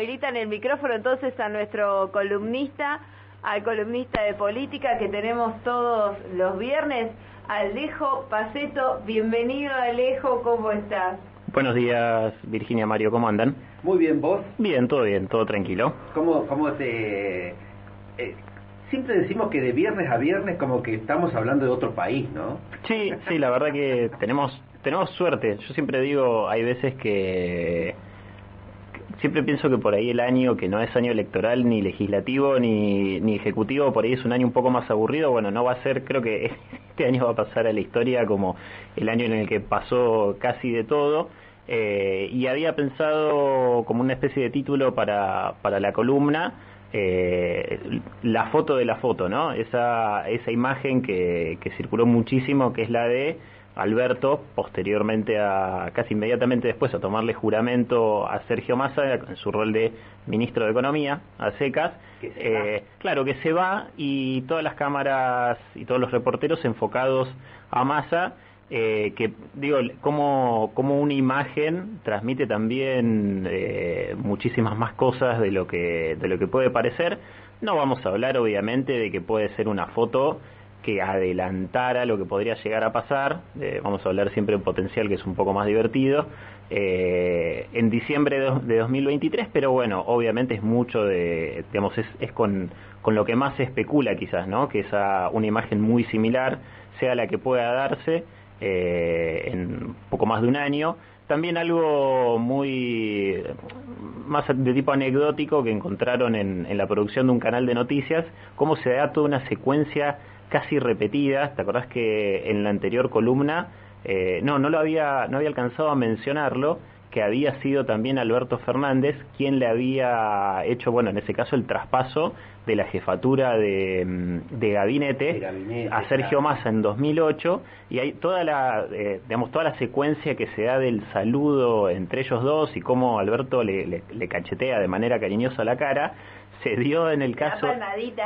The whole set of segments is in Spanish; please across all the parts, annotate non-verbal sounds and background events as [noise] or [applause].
habilitan el micrófono entonces a nuestro columnista, al columnista de política que tenemos todos los viernes, Alejo Paceto. Bienvenido Alejo, ¿cómo estás? Buenos días, Virginia Mario, ¿cómo andan? Muy bien, ¿vos? Bien, todo bien, todo tranquilo. ¿Cómo, cómo te...? Eh, siempre decimos que de viernes a viernes como que estamos hablando de otro país, ¿no? Sí, sí, la verdad que tenemos tenemos suerte. Yo siempre digo, hay veces que siempre pienso que por ahí el año que no es año electoral ni legislativo ni, ni ejecutivo, por ahí es un año un poco más aburrido. Bueno, no va a ser, creo que [laughs] este año va a pasar a la historia como el año en el que pasó casi de todo. Eh, y había pensado como una especie de título para, para la columna. Eh, la foto de la foto, ¿no? Esa, esa imagen que, que circuló muchísimo, que es la de Alberto, posteriormente a, casi inmediatamente después, a tomarle juramento a Sergio Massa en su rol de ministro de Economía, a secas. Eh, claro que se va y todas las cámaras y todos los reporteros enfocados a Massa, eh, que digo, como, como una imagen transmite también eh, muchísimas más cosas de lo, que, de lo que puede parecer. No vamos a hablar obviamente de que puede ser una foto que adelantara lo que podría llegar a pasar. Eh, vamos a hablar siempre de potencial, que es un poco más divertido. Eh, en diciembre de, 2023, pero bueno, obviamente es mucho de, digamos, es, es con, con, lo que más se especula quizás, ¿no? Que esa una imagen muy similar sea la que pueda darse eh, en poco más de un año. También algo muy más de tipo anecdótico que encontraron en, en la producción de un canal de noticias, cómo se da toda una secuencia casi repetidas. ¿Te acordás que en la anterior columna, eh, no, no lo había, no había alcanzado a mencionarlo, que había sido también Alberto Fernández quien le había hecho, bueno, en ese caso el traspaso de la jefatura de, mm, de, gabinete, a Sergio Massa en 2008 y hay toda la, eh, digamos, toda la secuencia que se da del saludo entre ellos dos y cómo Alberto le, le cachetea de manera cariñosa la cara se dio en el caso.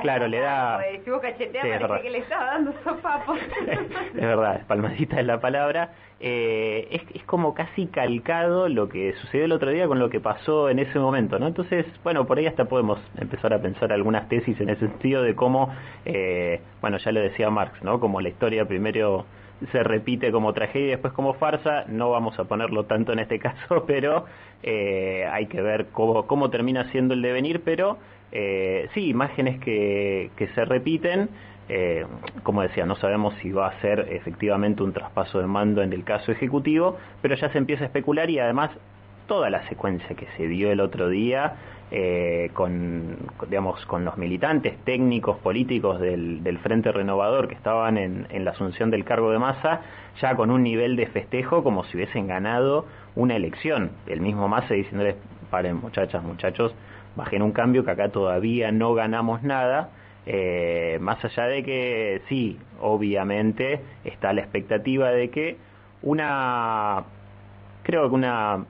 claro, le da. Vos cacheteas, que le estaba dando sopapos. [laughs] es verdad, palmadita es la palabra. Eh, es, es como casi calcado lo que sucedió el otro día con lo que pasó en ese momento, ¿no? Entonces, bueno, por ahí hasta podemos empezar a pensar algunas tesis en ese sentido de cómo, eh, bueno, ya lo decía Marx, ¿no? Como la historia primero se repite como tragedia y después como farsa, no vamos a ponerlo tanto en este [laughs] caso, pero eh, hay que ver cómo, cómo termina siendo el devenir, pero eh, sí, imágenes que, que se repiten. Eh, como decía, no sabemos si va a ser efectivamente un traspaso de mando en el caso ejecutivo, pero ya se empieza a especular y además toda la secuencia que se dio el otro día eh, con, digamos, con los militantes técnicos políticos del, del Frente Renovador que estaban en, la asunción del cargo de masa, ya con un nivel de festejo como si hubiesen ganado una elección. El mismo Massa diciéndoles, paren muchachas, muchachos, bajen un cambio que acá todavía no ganamos nada. Eh, más allá de que sí, obviamente está la expectativa de que una, creo que una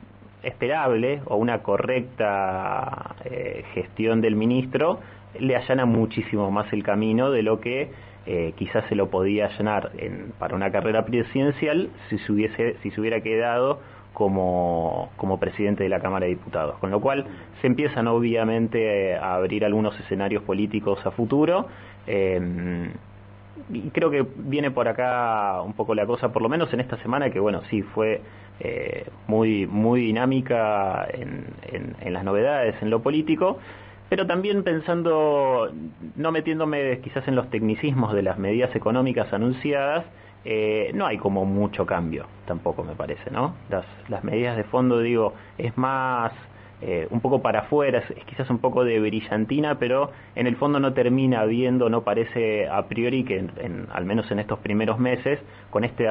esperable o una correcta eh, gestión del ministro le allana muchísimo más el camino de lo que eh, quizás se lo podía allanar en, para una carrera presidencial si se, hubiese, si se hubiera quedado como, como presidente de la Cámara de Diputados. Con lo cual se empiezan obviamente a abrir algunos escenarios políticos a futuro. Eh, y creo que viene por acá un poco la cosa, por lo menos en esta semana, que bueno, sí fue eh, muy, muy dinámica en, en, las novedades, en lo político, pero también pensando, no metiéndome quizás en los tecnicismos de las medidas económicas anunciadas, eh, no hay como mucho cambio, tampoco me parece, ¿no? Las, las medidas de fondo, digo, es más eh, un poco para afuera, es, quizás un poco de brillantina, pero en el fondo no termina viendo, no parece a priori que, en, al menos en estos primeros meses, con, este,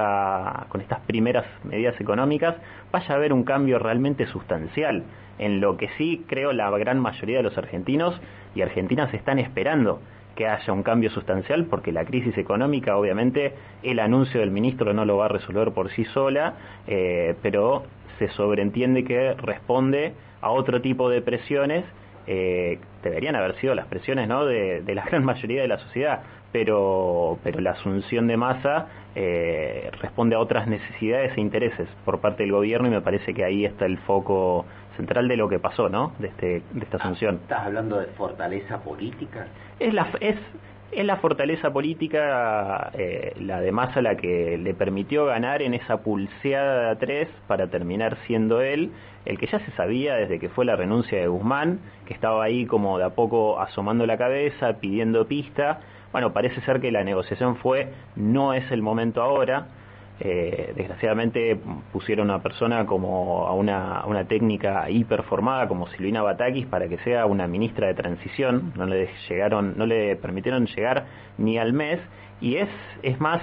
con estas primeras medidas económicas, vaya a haber un cambio realmente sustancial, en lo que sí creo la gran mayoría de los argentinos y argentinas están esperando que haya un cambio sustancial porque la crisis económica obviamente el anuncio del ministro no lo va a resolver por sí sola eh, pero se sobreentiende que responde a otro tipo de presiones, eh, deberían haber sido las presiones ¿no? de, de, la [laughs] gran mayoría de la sociedad. pero, pero la asunción de masa eh, responde a otras necesidades e intereses por parte del gobierno y me parece que ahí está el foco central de lo que pasó, ¿no? De, este, de esta asunción. ¿Estás hablando de fortaleza política? Es la, es, es la fortaleza política, eh, la de Massa, la que le permitió ganar en esa pulseada de tres para terminar siendo él el que ya se sabía desde que fue la renuncia de Guzmán, que estaba ahí como de a poco asomando la cabeza, pidiendo pista. Bueno, parece ser que la negociación fue no es el momento ahora. Eh, desgraciadamente pusieron a una persona como a una, una técnica hiperformada como Silvina Batakis para que sea una ministra de transición. No le llegaron, no le permitieron llegar ni al mes y es, es más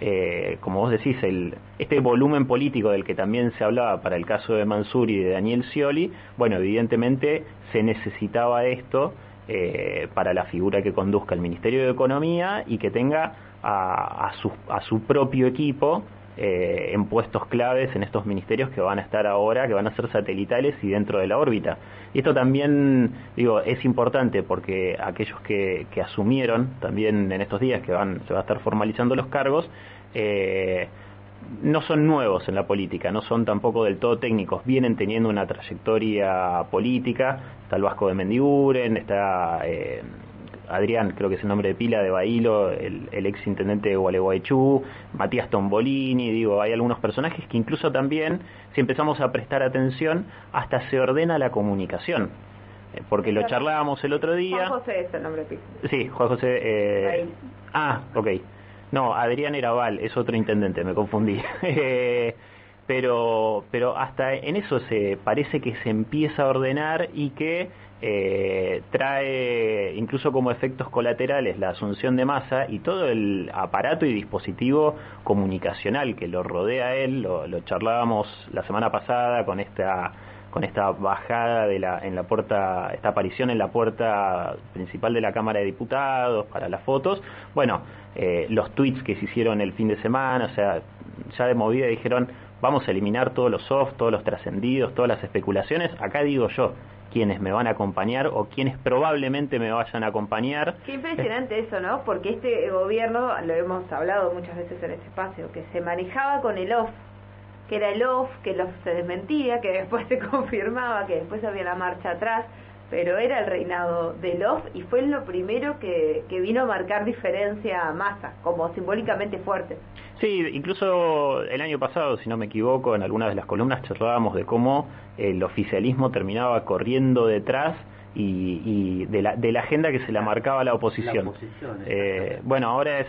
eh, como vos decís, el, este volumen político del que también se hablaba para el caso de Mansur y de Daniel Scioli, bueno, evidentemente se necesitaba esto eh, para la figura que conduzca el Ministerio de Economía y que tenga a, a, a su propio equipo eh, en puestos claves en estos ministerios que van a estar ahora, que van a ser satelitales y dentro de la órbita. Y esto también, digo, es importante porque aquellos que, que asumieron también en estos días que van, se va a estar formalizando los cargos, eh, no son nuevos en la política, no son tampoco del todo técnicos, vienen teniendo una trayectoria política, está el Vasco de Mendiguren, está eh, Adrián, creo que es el nombre de pila de Bailo, el, el ex intendente de Gualeguaychú, Matías Tombolini, digo, hay algunos personajes que incluso también, si empezamos a prestar atención, hasta se ordena la comunicación. Eh, porque lo charlábamos el otro día. Juan José es el nombre de pila. Sí, Juan José. Eh... Ah, ok. No, Adrián era Val, es otro intendente, me confundí. [laughs] Pero, pero hasta en eso se parece que se empieza a ordenar y que eh, trae incluso como efectos colaterales la asunción de masa y todo el aparato y dispositivo comunicacional que lo rodea a él, lo, lo charlábamos la semana pasada con esta con esta bajada de la, en la puerta, esta aparición en la puerta principal de la Cámara de Diputados para las fotos. Bueno, eh, los tweets que se hicieron el fin de semana, o sea, ya de movida dijeron, vamos a eliminar todos los soft, todos los trascendidos, todas las especulaciones. Acá digo yo, quienes me van a acompañar o quienes probablemente me vayan a acompañar. Qué impresionante eso, ¿no? Porque este gobierno, lo hemos hablado muchas veces en este espacio, que se manejaba con el off que era el off, que lo se desmentía, que después se [laughs] confirmaba, que después había la marcha atrás, pero era el reinado del off y fue lo primero que, que vino a marcar diferencia a masa, como simbólicamente fuerte. Sí, incluso el año pasado, si no me equivoco, en algunas de las columnas charlábamos de cómo el oficialismo terminaba corriendo detrás y, y de, la, de la agenda que se la marcaba la oposición. La oposición eh, bueno, ahora es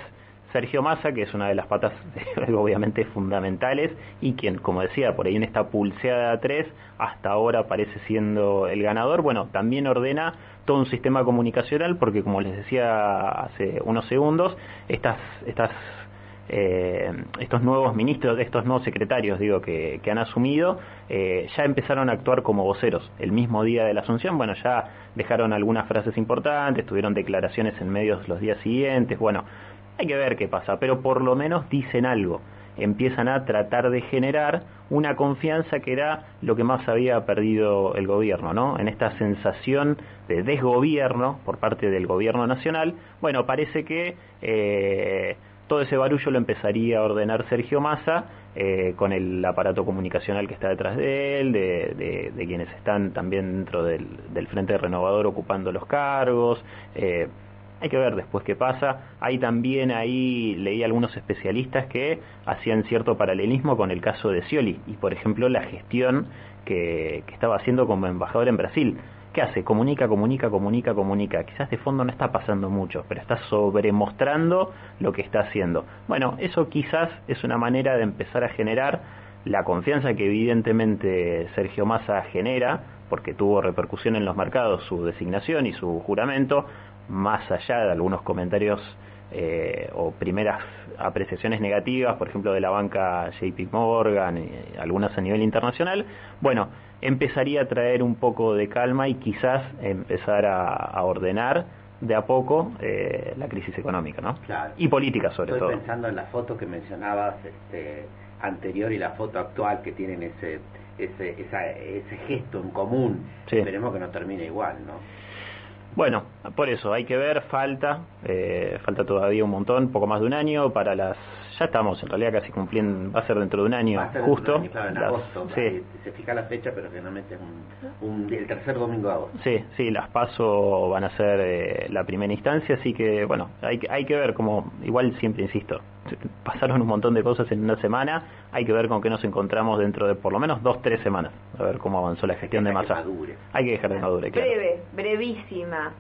Sergio Massa, que es una de las patas [laughs] obviamente fundamentales y quien, como decía, por ahí en esta pulseada a tres, hasta ahora parece siendo el ganador, bueno, también ordena todo un sistema comunicacional porque, como les decía hace unos segundos, estas, estas eh, estos nuevos ministros, estos nuevos secretarios, digo, que, que han asumido, eh, ya empezaron a actuar como voceros. El mismo día de la asunción, bueno, ya dejaron algunas frases importantes, tuvieron declaraciones en medios los días siguientes, bueno, hay que ver qué pasa, pero por lo menos dicen algo. Empiezan a tratar de generar una confianza que era lo que más había perdido el gobierno, ¿no? En esta sensación de desgobierno por parte del gobierno nacional, bueno, parece que eh, todo ese barullo lo empezaría a ordenar Sergio Massa eh, con el aparato comunicacional que está detrás de él, de, de, de quienes están también dentro del, del, Frente Renovador ocupando los cargos. Eh, hay que ver después qué pasa. Hay también ahí, leí algunos especialistas que hacían cierto paralelismo con el caso de Scioli y, por ejemplo, la gestión que, que estaba haciendo como embajador en Brasil. ¿Qué hace? Comunica, comunica, comunica, comunica. Quizás de fondo no está pasando mucho, pero está sobremostrando lo que está haciendo. Bueno, eso quizás es una manera de empezar a generar la confianza que evidentemente Sergio Massa genera, porque tuvo repercusión en los mercados su designación y su juramento, más allá de algunos comentarios eh, o primeras apreciaciones negativas, por ejemplo, de la banca JP Morgan, y algunas a nivel internacional, bueno, empezaría a traer un poco de calma y quizás empezar a, a ordenar de a poco eh, la crisis económica, ¿no? Claro. Y política sobre Estoy todo. Estoy pensando en la foto que mencionabas este, anterior y la foto actual que tienen ese ese esa, ese gesto en común. Sí. Esperemos que no termine igual, ¿no? Bueno, por eso hay que ver, falta, eh, falta todavía un montón, poco más de un año para las, ya estamos en realidad casi cumpliendo, va a ser dentro de un año, justo. en agosto, sí. se fija la fecha, pero generalmente es un, el tercer domingo de agosto. Sí, sí, las paso van a ser eh, la primera instancia, así que bueno, hay, hay que ver como, igual siempre insisto, pasaron un montón de cosas en una semana, hay que ver con qué nos encontramos dentro de por lo menos dos, tres semanas, a ver cómo avanzó la gestión de masa. Hay que dejar de madure, claro. Breve, brevísima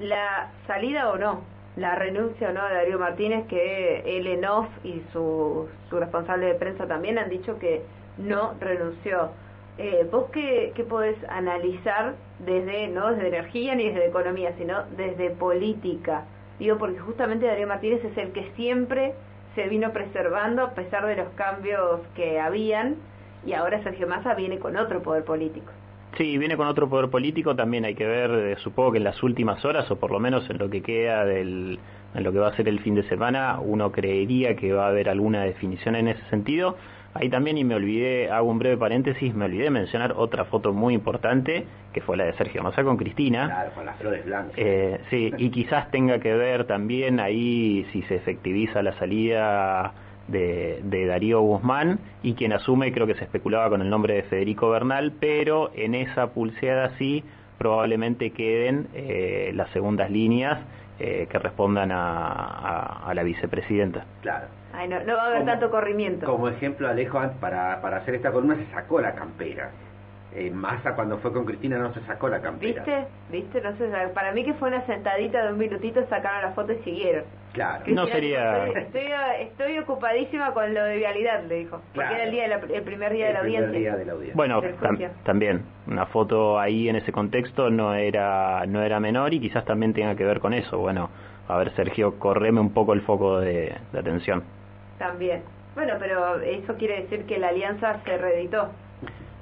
la salida o no, la renuncia o no de Darío Martínez, que él en off y su, su responsable de prensa también han dicho que no renunció. Eh, ¿Vos qué, qué podés analizar desde, no desde energía ni desde economía, sino desde política? Digo, porque justamente Darío Martínez es el que siempre se vino preservando a pesar de los cambios que habían y ahora Sergio Massa viene con otro poder político. Sí, viene con otro poder político, también hay que ver, eh, supongo que en las últimas horas, o por lo menos en lo que queda del, en lo que va a ser el fin de semana, uno creería que va a haber alguna definición en ese sentido. Ahí también, y me olvidé, hago un breve paréntesis, me olvidé mencionar otra foto muy importante, que fue la de Sergio Massa con Cristina. Claro, con las flores blancas. Eh, sí, y quizás tenga que ver también ahí si se efectiviza la salida de, Darío Guzmán y quien asume creo que se especulaba con el nombre de Federico Bernal, pero en esa pulseada sí probablemente queden eh, las segundas líneas eh, que respondan a, a, la vicepresidenta. Claro. No, va a haber tanto corrimiento. Como ejemplo, Alejo, para, para hacer esta columna se sacó la campera eh, Massa cuando fue con Cristina no se sacó la campera. ¿Viste? ¿Viste? No sé, para mí que fue una sentadita de un minutito, sacaron la foto y siguieron. Claro. no sería... Estoy, estoy, ocupadísima con lo de vialidad, le dijo. Porque era el, día el primer día, de, la audiencia. Bueno, también, una foto ahí en ese contexto no era, no era menor y quizás también tenga que ver con eso. Bueno, a ver, Sergio, correme un poco el foco de, de atención. También. Bueno, pero eso quiere decir que la alianza se reeditó.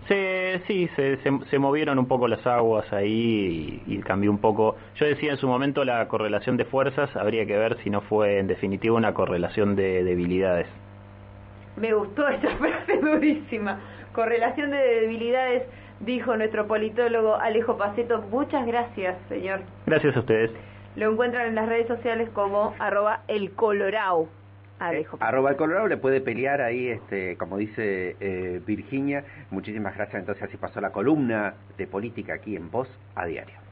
Se, sí, se, se, movieron un poco las aguas ahí y, cambió un poco. Yo decía en su momento la correlación de fuerzas, habría que ver si no fue en definitiva una correlación de debilidades. Me gustó esa [laughs] frase durísima. Correlación de debilidades, dijo nuestro politólogo Alejo Paceto. Muchas gracias, señor. Gracias a ustedes. Lo encuentran en las redes sociales como arroba el colorao. Eh, arroba el Colorado le puede pelear ahí, este, como dice eh, Virginia. Muchísimas gracias. Entonces así pasó la columna de política aquí en Voz a Diario.